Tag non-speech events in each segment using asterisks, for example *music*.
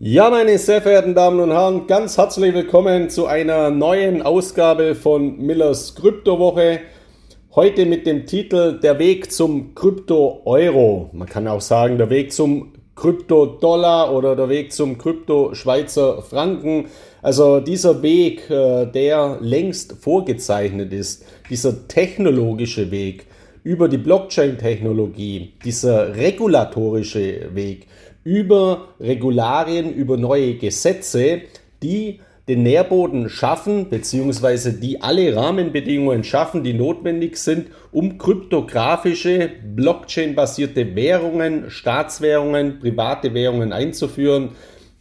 Ja, meine sehr verehrten Damen und Herren, ganz herzlich willkommen zu einer neuen Ausgabe von Millers Kryptowoche. Heute mit dem Titel Der Weg zum Krypto-Euro. Man kann auch sagen, der Weg zum Krypto-Dollar oder der Weg zum Krypto-Schweizer Franken. Also dieser Weg, äh, der längst vorgezeichnet ist, dieser technologische Weg über die Blockchain-Technologie, dieser regulatorische Weg, über Regularien, über neue Gesetze, die den Nährboden schaffen, beziehungsweise die alle Rahmenbedingungen schaffen, die notwendig sind, um kryptografische, Blockchain-basierte Währungen, Staatswährungen, private Währungen einzuführen,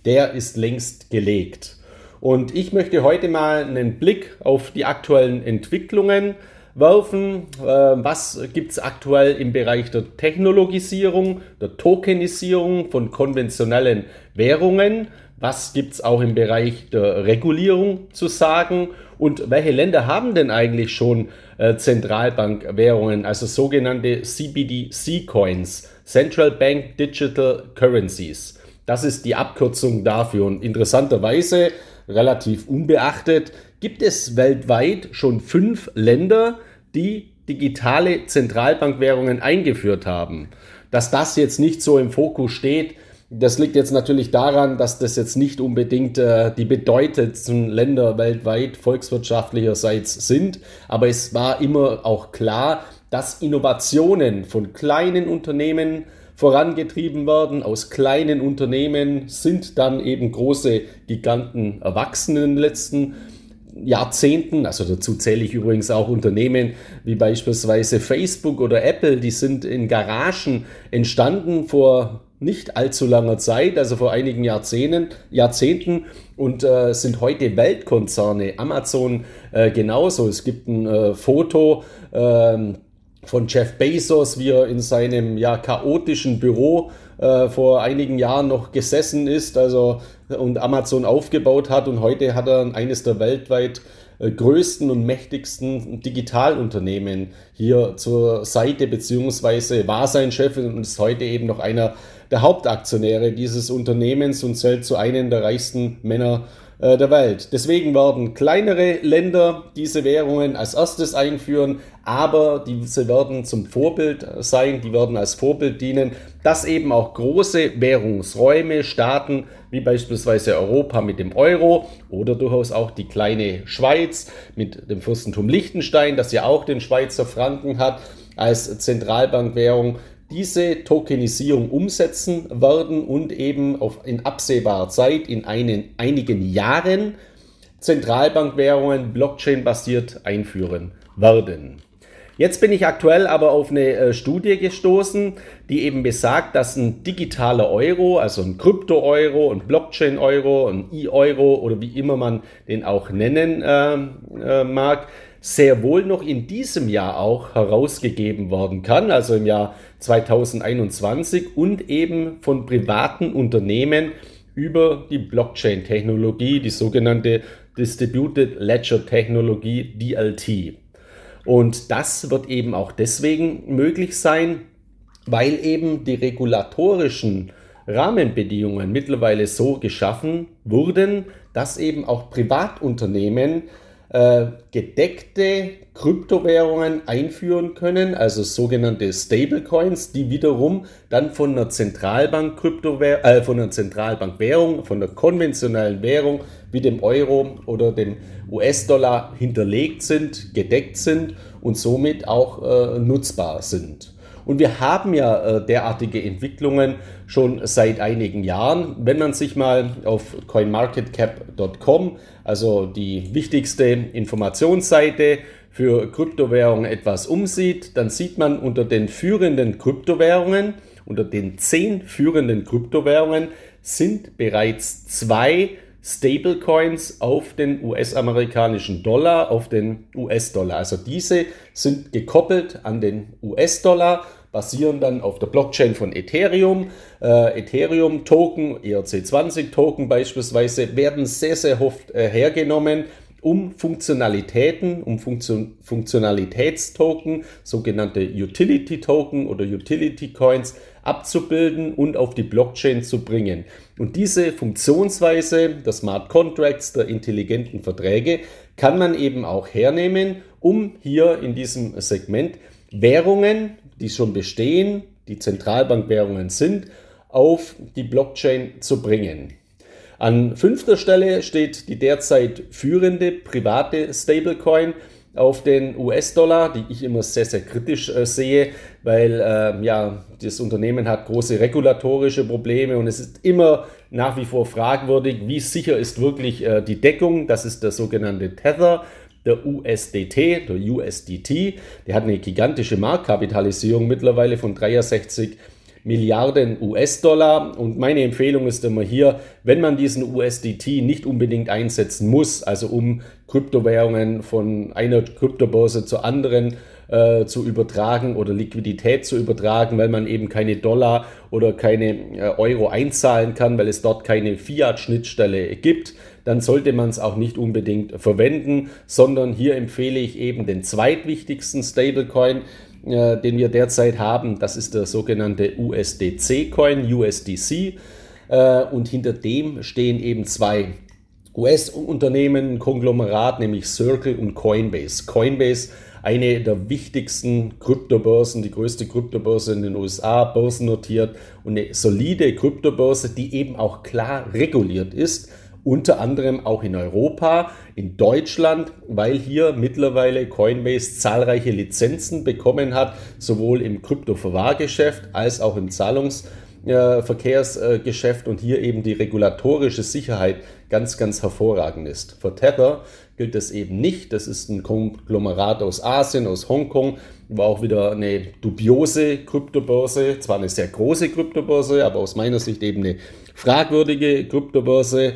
der ist längst gelegt. Und ich möchte heute mal einen Blick auf die aktuellen Entwicklungen werfen. Äh, was gibt es aktuell im Bereich der Technologisierung, der Tokenisierung von konventionellen Währungen? Was gibt es auch im Bereich der Regulierung zu sagen? Und welche Länder haben denn eigentlich schon äh, Zentralbankwährungen, also sogenannte CBDC-Coins, Central Bank Digital Currencies? Das ist die Abkürzung dafür. Und interessanterweise, relativ unbeachtet, gibt es weltweit schon fünf Länder, die digitale Zentralbankwährungen eingeführt haben. Dass das jetzt nicht so im Fokus steht, das liegt jetzt natürlich daran, dass das jetzt nicht unbedingt äh, die bedeutendsten Länder weltweit volkswirtschaftlicherseits sind, aber es war immer auch klar, dass Innovationen von kleinen Unternehmen vorangetrieben werden. Aus kleinen Unternehmen sind dann eben große Giganten erwachsen in den letzten Jahrzehnten, also dazu zähle ich übrigens auch Unternehmen wie beispielsweise Facebook oder Apple, die sind in Garagen entstanden vor nicht allzu langer Zeit, also vor einigen Jahrzehnten, Jahrzehnten und äh, sind heute Weltkonzerne. Amazon äh, genauso. Es gibt ein äh, Foto ähm, von Jeff Bezos, wie er in seinem ja, chaotischen Büro äh, vor einigen Jahren noch gesessen ist also, und Amazon aufgebaut hat. Und heute hat er eines der weltweit äh, größten und mächtigsten Digitalunternehmen hier zur Seite, beziehungsweise war sein Chef und ist heute eben noch einer der Hauptaktionäre dieses Unternehmens und zählt zu einem der reichsten Männer äh, der Welt. Deswegen werden kleinere Länder diese Währungen als erstes einführen, aber diese werden zum Vorbild sein, die werden als Vorbild dienen, dass eben auch große Währungsräume, Staaten wie beispielsweise Europa mit dem Euro oder durchaus auch die kleine Schweiz mit dem Fürstentum Liechtenstein, das ja auch den Schweizer Franken hat als Zentralbankwährung, diese Tokenisierung umsetzen werden und eben auf, in absehbarer Zeit, in einen, einigen Jahren, Zentralbankwährungen Blockchain-basiert einführen werden. Jetzt bin ich aktuell aber auf eine äh, Studie gestoßen, die eben besagt, dass ein digitaler Euro, also ein Krypto-Euro, ein Blockchain-Euro, ein E-Euro oder wie immer man den auch nennen äh, äh, mag, sehr wohl noch in diesem Jahr auch herausgegeben werden kann, also im Jahr 2021 und eben von privaten Unternehmen über die Blockchain-Technologie, die sogenannte Distributed Ledger Technologie DLT. Und das wird eben auch deswegen möglich sein, weil eben die regulatorischen Rahmenbedingungen mittlerweile so geschaffen wurden, dass eben auch Privatunternehmen äh, gedeckte Kryptowährungen einführen können, also sogenannte Stablecoins, die wiederum dann von einer Zentralbank Kryptowährung, äh, von einer Zentralbankwährung, von der konventionellen Währung wie dem Euro oder dem US-Dollar hinterlegt sind, gedeckt sind und somit auch äh, nutzbar sind. Und wir haben ja äh, derartige Entwicklungen schon seit einigen Jahren. Wenn man sich mal auf coinmarketcap.com, also die wichtigste Informationsseite für Kryptowährungen etwas umsieht, dann sieht man unter den führenden Kryptowährungen, unter den zehn führenden Kryptowährungen sind bereits zwei Stablecoins auf den US-amerikanischen Dollar, auf den US-Dollar. Also diese sind gekoppelt an den US-Dollar, basieren dann auf der Blockchain von Ethereum. Äh, Ethereum-Token, ERC20-Token beispielsweise, werden sehr, sehr oft äh, hergenommen, um Funktionalitäten, um Funktion Funktionalitätstoken, sogenannte Utility-Token oder Utility-Coins, abzubilden und auf die Blockchain zu bringen. Und diese Funktionsweise der Smart Contracts, der intelligenten Verträge, kann man eben auch hernehmen, um hier in diesem Segment Währungen, die schon bestehen, die Zentralbankwährungen sind, auf die Blockchain zu bringen. An fünfter Stelle steht die derzeit führende private Stablecoin auf den US-Dollar, die ich immer sehr, sehr kritisch äh, sehe, weil äh, ja, das Unternehmen hat große regulatorische Probleme und es ist immer nach wie vor fragwürdig, wie sicher ist wirklich äh, die Deckung. Das ist der sogenannte Tether der USDT, der USDT. Der hat eine gigantische Marktkapitalisierung mittlerweile von 63 Milliarden US-Dollar. Und meine Empfehlung ist immer hier, wenn man diesen USDT nicht unbedingt einsetzen muss, also um Kryptowährungen von einer Kryptobörse zur anderen äh, zu übertragen oder Liquidität zu übertragen, weil man eben keine Dollar oder keine äh, Euro einzahlen kann, weil es dort keine Fiat-Schnittstelle gibt, dann sollte man es auch nicht unbedingt verwenden, sondern hier empfehle ich eben den zweitwichtigsten Stablecoin, äh, den wir derzeit haben. Das ist der sogenannte USDC-Coin, USDC. Äh, und hinter dem stehen eben zwei US-Unternehmen, Konglomerat, nämlich Circle und Coinbase. Coinbase, eine der wichtigsten Kryptobörsen, die größte Kryptobörse in den USA, börsennotiert und eine solide Kryptobörse, die eben auch klar reguliert ist unter anderem auch in Europa, in Deutschland, weil hier mittlerweile Coinbase zahlreiche Lizenzen bekommen hat, sowohl im Kryptoverwahrgeschäft als auch im Zahlungsverkehrsgeschäft und hier eben die regulatorische Sicherheit ganz, ganz hervorragend ist. Für Tether gilt das eben nicht. Das ist ein Konglomerat aus Asien, aus Hongkong, war auch wieder eine dubiose Kryptobörse, zwar eine sehr große Kryptobörse, aber aus meiner Sicht eben eine fragwürdige Kryptobörse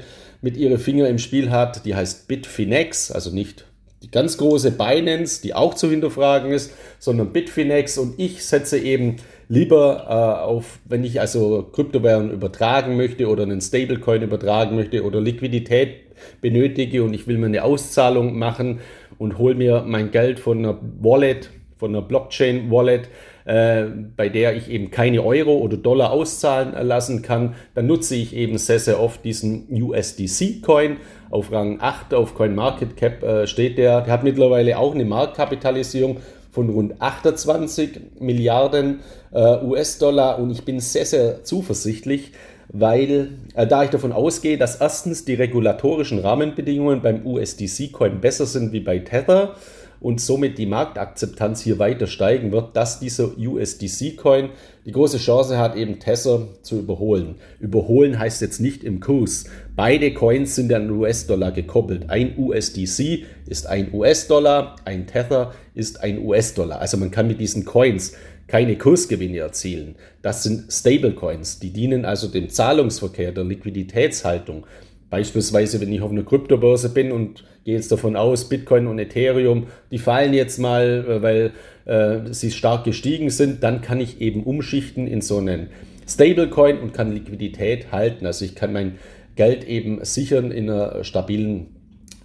mit ihre Finger im Spiel hat. Die heißt Bitfinex, also nicht die ganz große Binance, die auch zu hinterfragen ist, sondern Bitfinex. Und ich setze eben lieber äh, auf, wenn ich also Kryptowährungen übertragen möchte oder einen Stablecoin übertragen möchte oder Liquidität benötige und ich will mir eine Auszahlung machen und hole mir mein Geld von einer Wallet, von einer Blockchain-Wallet, äh, bei der ich eben keine Euro oder Dollar auszahlen lassen kann, dann nutze ich eben sehr, sehr oft diesen USDC-Coin. Auf Rang 8 auf CoinMarketCap äh, steht der. Der hat mittlerweile auch eine Marktkapitalisierung von rund 28 Milliarden äh, US-Dollar und ich bin sehr, sehr zuversichtlich, weil äh, da ich davon ausgehe, dass erstens die regulatorischen Rahmenbedingungen beim USDC-Coin besser sind wie bei Tether und somit die Marktakzeptanz hier weiter steigen wird, dass dieser USDC-Coin die große Chance hat, eben Tether zu überholen. Überholen heißt jetzt nicht im Kurs. Beide Coins sind an US-Dollar gekoppelt. Ein USDC ist ein US-Dollar, ein Tether ist ein US-Dollar. Also man kann mit diesen Coins keine Kursgewinne erzielen. Das sind Stablecoins, die dienen also dem Zahlungsverkehr, der Liquiditätshaltung. Beispielsweise, wenn ich auf einer Kryptobörse bin und gehe jetzt davon aus, Bitcoin und Ethereum, die fallen jetzt mal, äh, weil äh, sie stark gestiegen sind, dann kann ich eben umschichten in so einen Stablecoin und kann Liquidität halten. Also ich kann mein Geld eben sichern in einer stabilen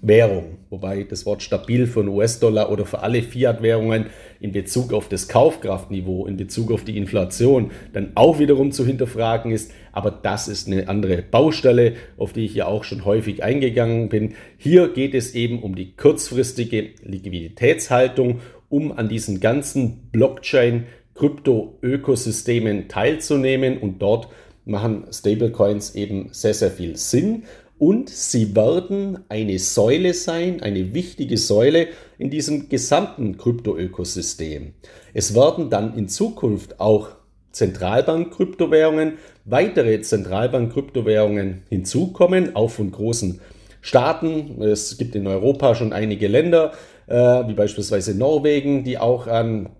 Währung, wobei das Wort stabil für den US-Dollar oder für alle Fiat-Währungen in Bezug auf das Kaufkraftniveau, in Bezug auf die Inflation dann auch wiederum zu hinterfragen ist. Aber das ist eine andere Baustelle, auf die ich ja auch schon häufig eingegangen bin. Hier geht es eben um die kurzfristige Liquiditätshaltung, um an diesen ganzen Blockchain-Krypto-Ökosystemen teilzunehmen und dort machen Stablecoins eben sehr, sehr viel Sinn und sie werden eine Säule sein, eine wichtige Säule in diesem gesamten Kryptoökosystem. Es werden dann in Zukunft auch Zentralbank-Kryptowährungen, weitere Zentralbank-Kryptowährungen hinzukommen, auch von großen Staaten. Es gibt in Europa schon einige Länder, äh, wie beispielsweise Norwegen, die auch an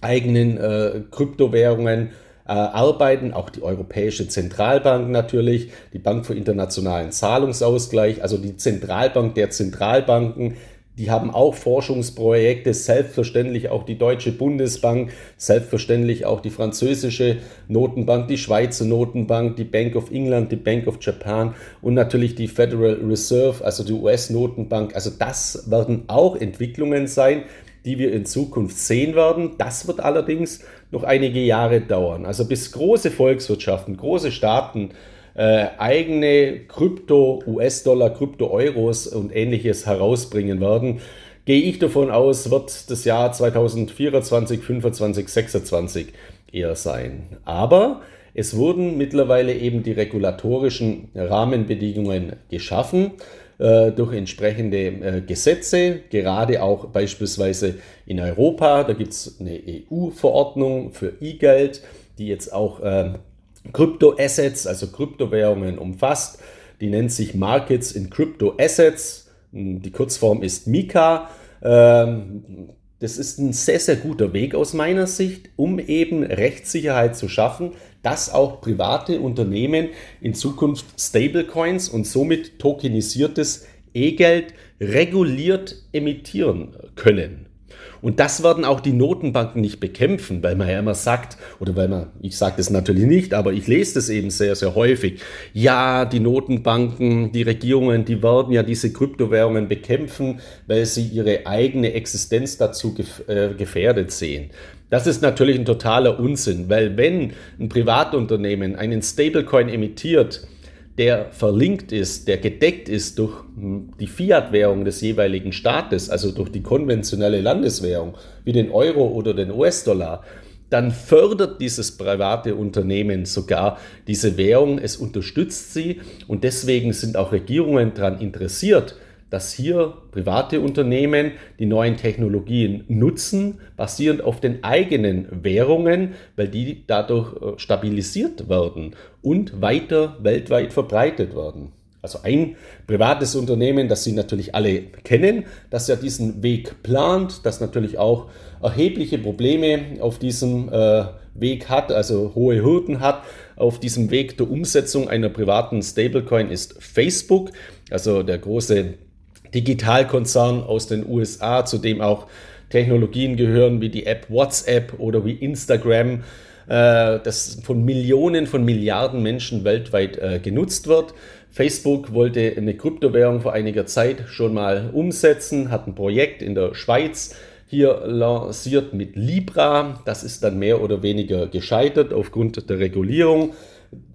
eigenen äh, Kryptowährungen äh, arbeiten, auch die Europäische Zentralbank natürlich, die Bank für internationalen Zahlungsausgleich, also die Zentralbank der Zentralbanken, die haben auch Forschungsprojekte, selbstverständlich auch die Deutsche Bundesbank, selbstverständlich auch die französische Notenbank, die Schweizer Notenbank, die Bank of England, die Bank of Japan und natürlich die Federal Reserve, also die US-Notenbank. Also das werden auch Entwicklungen sein, die wir in Zukunft sehen werden. Das wird allerdings noch einige Jahre dauern. Also bis große Volkswirtschaften, große Staaten äh, eigene Krypto, US-Dollar, Krypto-Euros und ähnliches herausbringen werden, gehe ich davon aus, wird das Jahr 2024, 2025, 2026 eher sein. Aber es wurden mittlerweile eben die regulatorischen Rahmenbedingungen geschaffen äh, durch entsprechende äh, Gesetze, gerade auch beispielsweise in Europa. Da gibt es eine EU-Verordnung für E-Geld, die jetzt auch äh, Kryptoassets, also Kryptowährungen umfasst. Die nennt sich Markets in Crypto Assets. Die Kurzform ist MiCA. Ähm, das ist ein sehr, sehr guter Weg aus meiner Sicht, um eben Rechtssicherheit zu schaffen, dass auch private Unternehmen in Zukunft Stablecoins und somit tokenisiertes E-Geld reguliert emittieren können. Und das werden auch die Notenbanken nicht bekämpfen, weil man ja immer sagt, oder weil man, ich sage das natürlich nicht, aber ich lese das eben sehr, sehr häufig. Ja, die Notenbanken, die Regierungen, die werden ja diese Kryptowährungen bekämpfen, weil sie ihre eigene Existenz dazu äh, gefährdet sehen. Das ist natürlich ein totaler Unsinn, weil wenn ein Privatunternehmen einen Stablecoin emittiert, der verlinkt ist, der gedeckt ist durch hm, die Fiat-Währung des jeweiligen Staates, also durch die konventionelle Landeswährung, wie den Euro oder den US-Dollar, dann fördert dieses private Unternehmen sogar diese Währung, es unterstützt sie und deswegen sind auch Regierungen daran interessiert, dass hier private Unternehmen die neuen Technologien nutzen, basierend auf den eigenen Währungen, weil die dadurch äh, stabilisiert werden und weiter weltweit verbreitet werden. Also ein privates Unternehmen, das Sie natürlich alle kennen, das ja diesen Weg plant, das natürlich auch erhebliche Probleme auf diesem äh, Weg hat, also hohe Hürden hat. Auf diesem Weg der Umsetzung einer privaten Stablecoin ist Facebook, also der große Digitalkonzern aus den USA, zu dem auch Technologien gehören wie die App WhatsApp oder wie Instagram, äh, das von Millionen von Milliarden Menschen weltweit äh, genutzt wird. Facebook wollte eine Kryptowährung vor einiger Zeit schon mal umsetzen, hat ein Projekt in der Schweiz hier lanciert mit Libra. Das ist dann mehr oder weniger gescheitert aufgrund der Regulierung.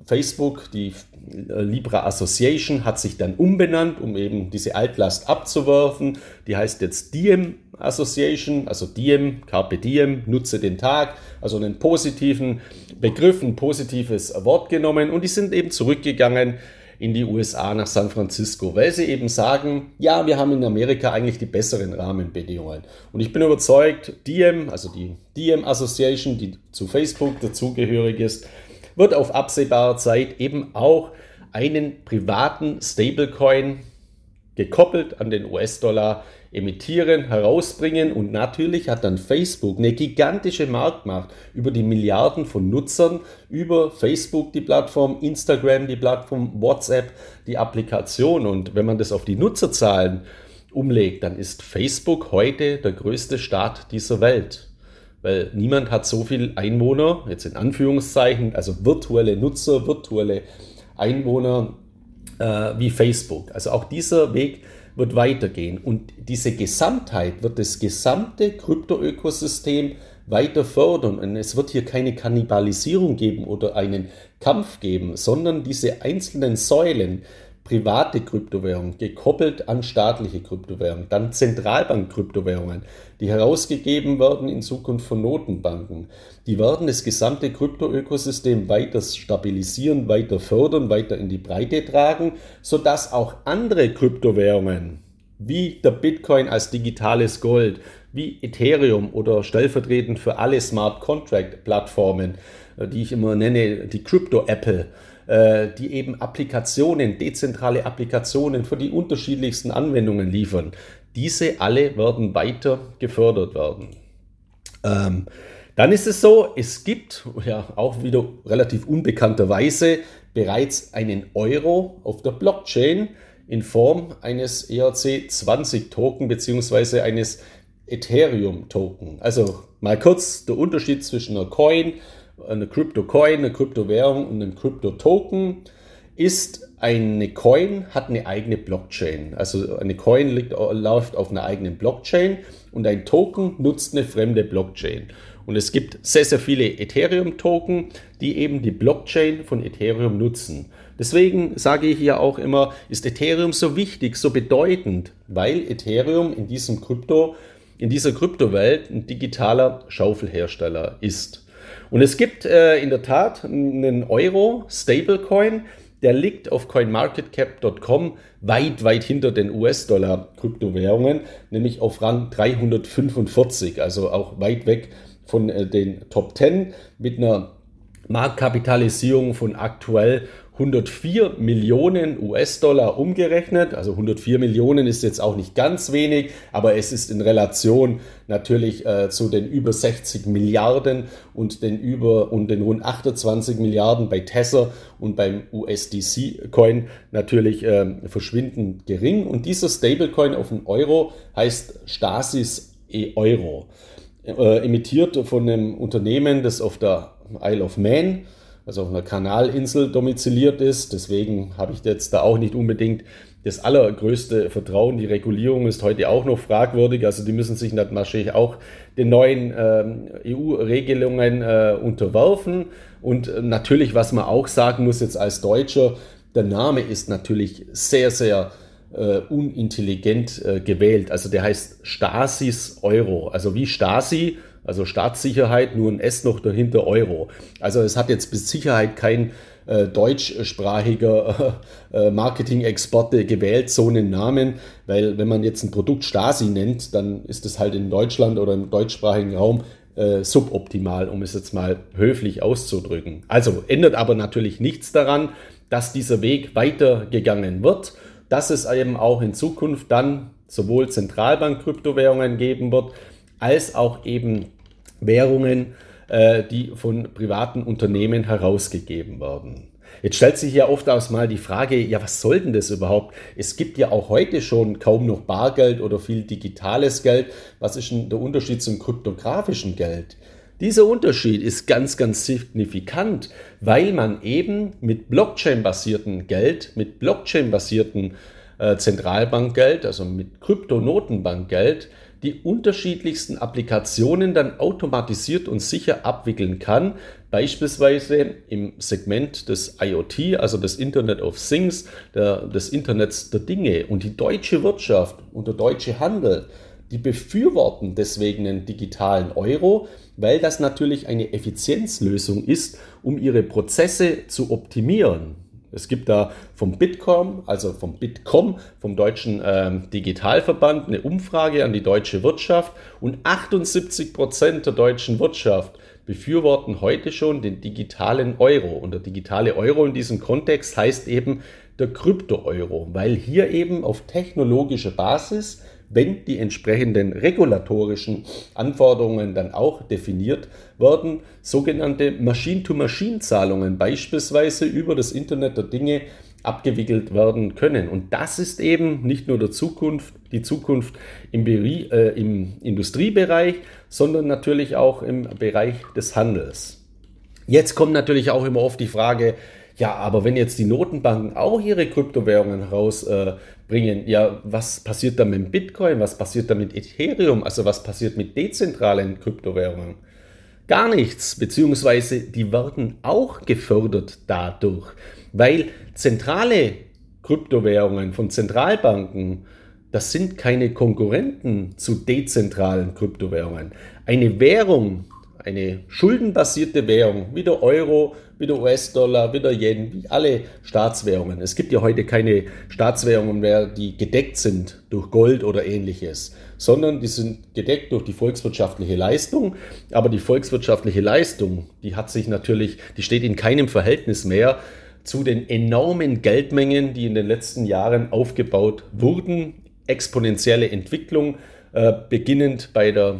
Facebook, die Libra Association, hat sich dann umbenannt, um eben diese Altlast abzuwerfen. Die heißt jetzt Diem Association, also Diem, Carpe Diem, nutze den Tag, also einen positiven Begriff, ein positives Wort genommen und die sind eben zurückgegangen in die USA nach San Francisco, weil sie eben sagen, ja, wir haben in Amerika eigentlich die besseren Rahmenbedingungen. Und ich bin überzeugt, Diem, also die Diem Association, die zu Facebook dazugehörig ist, wird auf absehbare Zeit eben auch einen privaten Stablecoin gekoppelt an den US-Dollar emittieren, herausbringen. Und natürlich hat dann Facebook eine gigantische Marktmacht über die Milliarden von Nutzern, über Facebook die Plattform, Instagram die Plattform, WhatsApp die Applikation. Und wenn man das auf die Nutzerzahlen umlegt, dann ist Facebook heute der größte Staat dieser Welt weil niemand hat so viel Einwohner, jetzt in Anführungszeichen, also virtuelle Nutzer, virtuelle Einwohner äh, wie Facebook. Also auch dieser Weg wird weitergehen und diese Gesamtheit wird das gesamte Krypto-Ökosystem weiter fördern und es wird hier keine Kannibalisierung geben oder einen Kampf geben, sondern diese einzelnen Säulen, private Kryptowährungen gekoppelt an staatliche Kryptowährungen, dann Zentralbank-Kryptowährungen, die herausgegeben werden in Zukunft von Notenbanken. Die werden das gesamte Kryptoökosystem weiter stabilisieren, weiter fördern, weiter in die Breite tragen, sodass auch andere Kryptowährungen wie der Bitcoin als digitales Gold, wie Ethereum oder stellvertretend für alle Smart Contract Plattformen, äh, die ich immer nenne, die Crypto Apple, die eben Applikationen, dezentrale Applikationen für die unterschiedlichsten Anwendungen liefern. Diese alle werden weiter gefördert werden. Ähm, dann ist es so, es gibt ja auch wieder relativ unbekannterweise bereits einen Euro auf der Blockchain in Form eines ERC20 Token bzw. eines Ethereum Token. Also mal kurz der Unterschied zwischen einer Coin eine Crypto-Coin, eine Kryptowährung und ein Crypto-Token ist eine Coin hat eine eigene Blockchain. Also eine Coin liegt, läuft auf einer eigenen Blockchain und ein Token nutzt eine fremde Blockchain. Und es gibt sehr, sehr viele Ethereum-Token, die eben die Blockchain von Ethereum nutzen. Deswegen sage ich hier auch immer, ist Ethereum so wichtig, so bedeutend, weil Ethereum in diesem Krypto, in dieser Kryptowelt ein digitaler Schaufelhersteller ist. Und es gibt äh, in der Tat einen Euro Stablecoin, der liegt auf coinmarketcap.com weit, weit hinter den US-Dollar-Kryptowährungen, nämlich auf Rang 345, also auch weit weg von äh, den Top 10 mit einer Marktkapitalisierung von aktuell 104 Millionen US-Dollar umgerechnet. Also 104 Millionen ist jetzt auch nicht ganz wenig, aber es ist in Relation natürlich äh, zu den über 60 Milliarden und den über und den rund 28 Milliarden bei Tether und beim USDC-Coin natürlich äh, verschwindend gering. Und dieser Stablecoin auf den Euro heißt Stasis E-Euro. Äh, emittiert von einem Unternehmen, das auf der Isle of Man also auf einer Kanalinsel domiziliert ist. Deswegen habe ich jetzt da auch nicht unbedingt das allergrößte Vertrauen. Die Regulierung ist heute auch noch fragwürdig. Also die müssen sich natürlich auch den neuen ähm, EU-Regelungen äh, unterwerfen. Und äh, natürlich, was man auch sagen muss jetzt als Deutscher, der Name ist natürlich sehr, sehr äh, unintelligent äh, gewählt. Also der heißt Stasis Euro. Also wie Stasi, also Staatssicherheit, nur ein S noch dahinter Euro. Also es hat jetzt bis Sicherheit kein äh, deutschsprachiger äh, Marketing-Experte gewählt, so einen Namen, weil wenn man jetzt ein Produkt Stasi nennt, dann ist es halt in Deutschland oder im deutschsprachigen Raum äh, suboptimal, um es jetzt mal höflich auszudrücken. Also ändert aber natürlich nichts daran, dass dieser Weg weitergegangen wird, dass es eben auch in Zukunft dann sowohl Zentralbank-Kryptowährungen geben wird, als auch eben Währungen, äh, die von privaten Unternehmen herausgegeben werden. Jetzt stellt sich ja oft aus mal die Frage, ja, was soll denn das überhaupt? Es gibt ja auch heute schon kaum noch Bargeld oder viel digitales Geld. Was ist denn der Unterschied zum kryptografischen Geld? Dieser Unterschied ist ganz, ganz signifikant, weil man eben mit Blockchain-basierten Geld, mit Blockchain-basierten äh, Zentralbankgeld, also mit Kryptonotenbankgeld, die unterschiedlichsten Applikationen dann automatisiert und sicher abwickeln kann, beispielsweise im Segment des IoT, also des Internet of Things, der, des Internets der Dinge. Und die deutsche Wirtschaft und der deutsche Handel, die befürworten deswegen einen digitalen Euro, weil das natürlich eine Effizienzlösung ist, um ihre Prozesse zu optimieren. Es gibt da vom Bitkom, also vom Bitkom, vom deutschen ähm, Digitalverband, eine Umfrage an die deutsche Wirtschaft und 78 Prozent der deutschen Wirtschaft befürworten heute schon den digitalen Euro. Und der digitale Euro in diesem Kontext heißt eben der Krypto-Euro, weil hier eben auf technologischer Basis wenn die entsprechenden regulatorischen Anforderungen dann auch definiert werden, sogenannte Machine-to-Machine-Zahlungen beispielsweise über das Internet der Dinge abgewickelt werden können. Und das ist eben nicht nur der Zukunft, die Zukunft im, äh, im Industriebereich, sondern natürlich auch im Bereich des Handels. Jetzt kommt natürlich auch immer oft die Frage, ja, aber wenn jetzt die Notenbanken auch ihre Kryptowährungen herausbringen, äh, ja, was passiert dann mit Bitcoin? Was passiert dann mit Ethereum? Also was passiert mit dezentralen Kryptowährungen? Gar nichts, beziehungsweise die werden auch gefördert dadurch, weil zentrale Kryptowährungen von Zentralbanken, das sind keine Konkurrenten zu dezentralen Kryptowährungen. Eine Währung, eine schuldenbasierte Währung wie der Euro, wie der US-Dollar, wie der Yen, wie alle Staatswährungen. Es gibt ja heute keine Staatswährungen mehr, die gedeckt sind durch Gold oder ähnliches, sondern die sind gedeckt durch die volkswirtschaftliche Leistung. Aber die volkswirtschaftliche Leistung, die hat sich natürlich, die steht in keinem Verhältnis mehr zu den enormen Geldmengen, die in den letzten Jahren aufgebaut wurden. Exponentielle Entwicklung, äh, beginnend bei der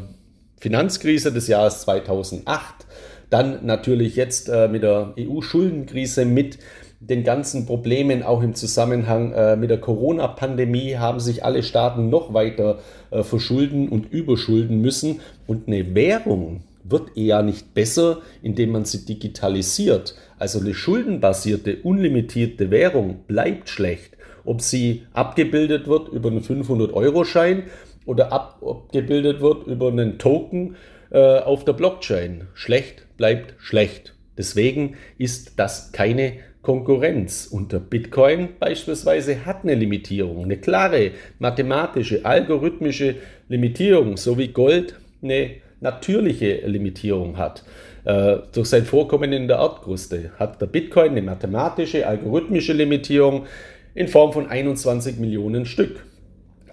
Finanzkrise des Jahres 2008, dann natürlich jetzt äh, mit der EU-Schuldenkrise, mit den ganzen Problemen auch im Zusammenhang äh, mit der Corona-Pandemie haben sich alle Staaten noch weiter äh, verschulden und überschulden müssen. Und eine Währung wird eher nicht besser, indem man sie digitalisiert. Also eine schuldenbasierte, unlimitierte Währung bleibt schlecht. Ob sie abgebildet wird über einen 500-Euro-Schein oder abgebildet wird über einen Token äh, auf der Blockchain. Schlecht bleibt schlecht. Deswegen ist das keine Konkurrenz. Und der Bitcoin beispielsweise hat eine Limitierung, eine klare mathematische, algorithmische Limitierung, so wie Gold eine natürliche Limitierung hat. Äh, durch sein Vorkommen in der Erdkruste hat der Bitcoin eine mathematische, algorithmische Limitierung in Form von 21 Millionen Stück.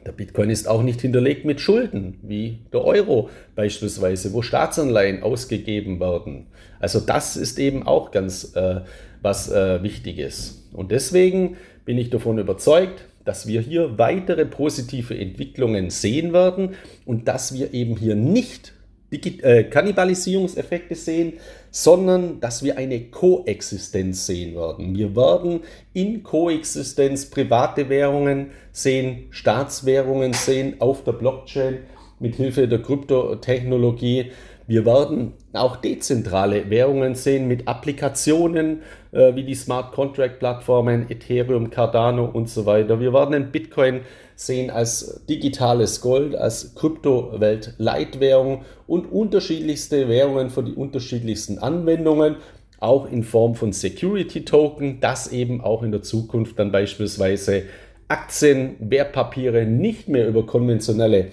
Der Bitcoin ist auch nicht hinterlegt mit Schulden, wie der Euro beispielsweise, wo Staatsanleihen ausgegeben werden. Also das ist eben auch ganz äh, was äh, Wichtiges. Und deswegen bin ich davon überzeugt, dass wir hier weitere positive Entwicklungen sehen werden und dass wir eben hier nicht die äh, Kannibalisierungseffekte sehen, sondern dass wir eine Koexistenz sehen werden. Wir werden in Koexistenz private Währungen sehen, Staatswährungen sehen auf der Blockchain mit Hilfe der Kryptotechnologie. Wir werden auch dezentrale Währungen sehen mit Applikationen äh, wie die Smart Contract Plattformen, Ethereum, Cardano und so weiter. Wir werden den Bitcoin sehen als digitales Gold, als Kryptowelt-Leitwährung und unterschiedlichste Währungen für die unterschiedlichsten Anwendungen, auch in Form von Security Token, dass eben auch in der Zukunft dann beispielsweise Aktien, Wertpapiere nicht mehr über konventionelle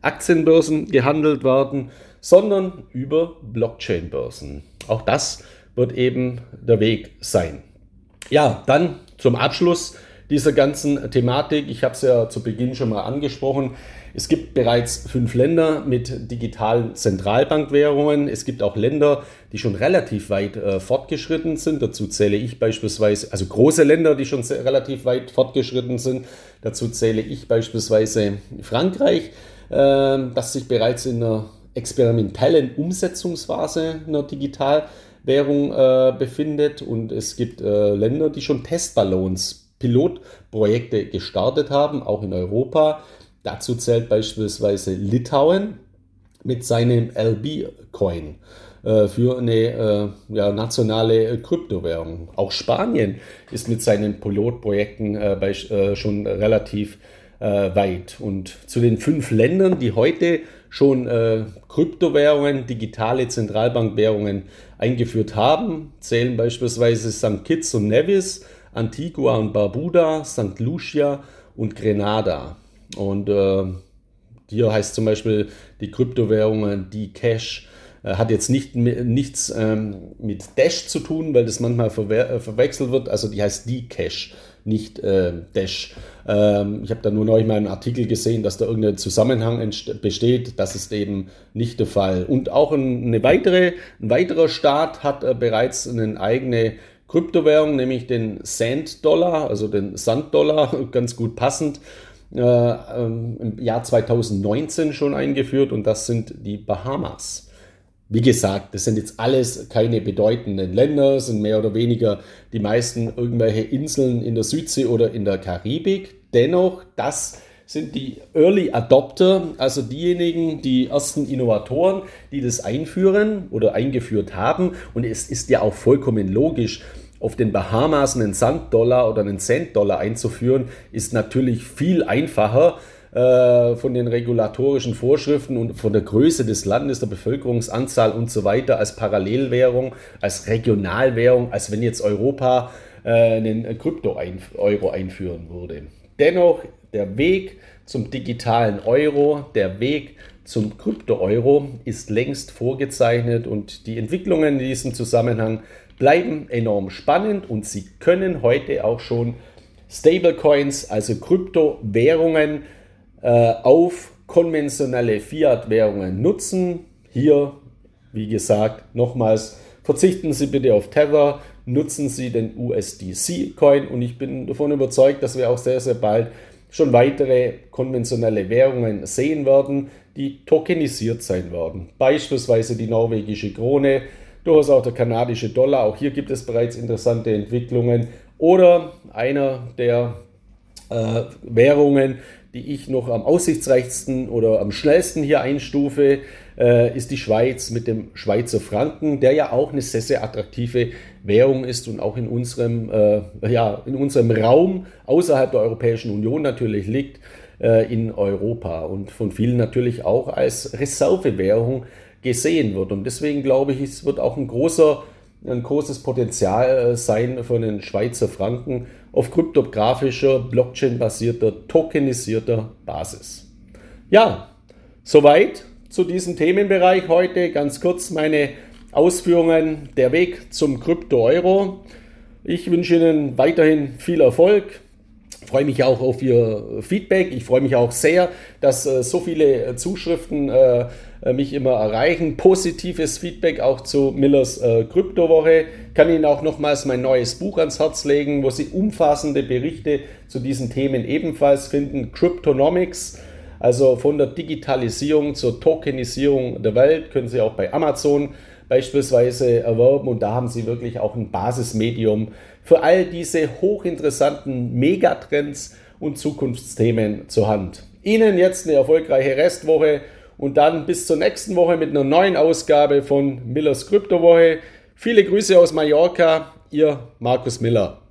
Aktienbörsen gehandelt werden, sondern über Blockchain-Börsen. Auch das wird eben der Weg sein. Ja, dann zum Abschluss dieser ganzen Thematik. Ich habe es ja zu Beginn schon mal angesprochen. Es gibt bereits fünf Länder mit digitalen Zentralbankwährungen. Es gibt auch Länder, die schon relativ weit äh, fortgeschritten sind. Dazu zähle ich beispielsweise, also große Länder, die schon sehr, relativ weit fortgeschritten sind. Dazu zähle ich beispielsweise Frankreich, äh, das sich bereits in der experimentellen Umsetzungsphase einer Digitalwährung äh, befindet und es gibt äh, Länder, die schon Testballons, Pilotprojekte gestartet haben, auch in Europa. Dazu zählt beispielsweise Litauen mit seinem LB-Coin äh, für eine äh, ja, nationale Kryptowährung. Auch Spanien ist mit seinen Pilotprojekten äh, bei, äh, schon relativ äh, weit. Und zu den fünf Ländern, die heute schon äh, Kryptowährungen, digitale Zentralbankwährungen eingeführt haben, zählen beispielsweise St. Kitts und Nevis, Antigua und Barbuda, St. Lucia und Grenada. Und äh, hier heißt zum Beispiel die Kryptowährungen, die Cash, äh, hat jetzt nicht, nichts ähm, mit Dash zu tun, weil das manchmal verwe verwechselt wird. Also die heißt die Cash nicht äh, Dash. Ähm, ich habe da nur neulich mal einen Artikel gesehen, dass da irgendein Zusammenhang besteht. Das ist eben nicht der Fall. Und auch eine weitere, ein weiterer Staat hat äh, bereits eine eigene Kryptowährung, nämlich den Sand-Dollar, also den Sand-Dollar, *laughs* ganz gut passend, äh, ähm, im Jahr 2019 schon eingeführt und das sind die Bahamas. Wie gesagt, das sind jetzt alles keine bedeutenden Länder, sind mehr oder weniger die meisten irgendwelche Inseln in der Südsee oder in der Karibik. Dennoch, das sind die Early Adopter, also diejenigen, die ersten Innovatoren, die das einführen oder eingeführt haben. Und es ist ja auch vollkommen logisch, auf den Bahamas einen Sanddollar oder einen Centdollar einzuführen, ist natürlich viel einfacher, äh, von den regulatorischen Vorschriften und von der Größe des Landes, der Bevölkerungsanzahl und so weiter als Parallelwährung, als Regionalwährung, als wenn jetzt Europa äh, einen Krypto-Euro einführen würde. Dennoch, der Weg zum digitalen Euro, der Weg zum Krypto-Euro ist längst vorgezeichnet und die Entwicklungen in diesem Zusammenhang bleiben enorm spannend und sie können heute auch schon Stablecoins, also Kryptowährungen, äh, auf konventionelle Fiat-Währungen nutzen. Hier, wie gesagt, nochmals, verzichten Sie bitte auf Tether, nutzen Sie den USDC-Coin und ich bin davon überzeugt, dass wir auch sehr, sehr bald schon weitere konventionelle Währungen sehen werden, die tokenisiert sein werden. Beispielsweise die norwegische Krone, durchaus auch der kanadische Dollar. Auch hier gibt es bereits interessante Entwicklungen. Oder einer der äh, Währungen, die ich noch am aussichtsreichsten oder am schnellsten hier einstufe, äh, ist die Schweiz mit dem Schweizer Franken, der ja auch eine sehr, sehr attraktive Währung ist und auch in unserem, äh, ja, in unserem Raum außerhalb der Europäischen Union natürlich liegt, äh, in Europa und von vielen natürlich auch als Reservewährung gesehen wird. Und deswegen glaube ich, es wird auch ein großer ein großes Potenzial äh, sein für einen Schweizer Franken auf kryptografischer, Blockchain-basierter, tokenisierter Basis. Ja, soweit zu diesem Themenbereich heute. Ganz kurz meine Ausführungen, der Weg zum Krypto-Euro. Ich wünsche Ihnen weiterhin viel Erfolg. Ich freue mich auch auf Ihr Feedback. Ich freue mich auch sehr, dass äh, so viele Zuschriften äh, äh, mich immer erreichen. Positives Feedback auch zu Millers äh, Kryptowoche. Kann Ihnen auch nochmals mein neues Buch ans Herz legen, wo Sie umfassende Berichte zu diesen Themen ebenfalls finden. Cryptonomics, also von der Digitalisierung zur Tokenisierung der Welt, können Sie auch bei Amazon beispielsweise erwerben und da haben Sie wirklich auch ein Basismedium für all diese hochinteressanten Megatrends und Zukunftsthemen zur Hand. Ihnen jetzt eine erfolgreiche Restwoche und dann bis zur nächsten Woche mit einer neuen Ausgabe von Millers Kryptowoche. Viele Grüße aus Mallorca, Ihr Markus Miller.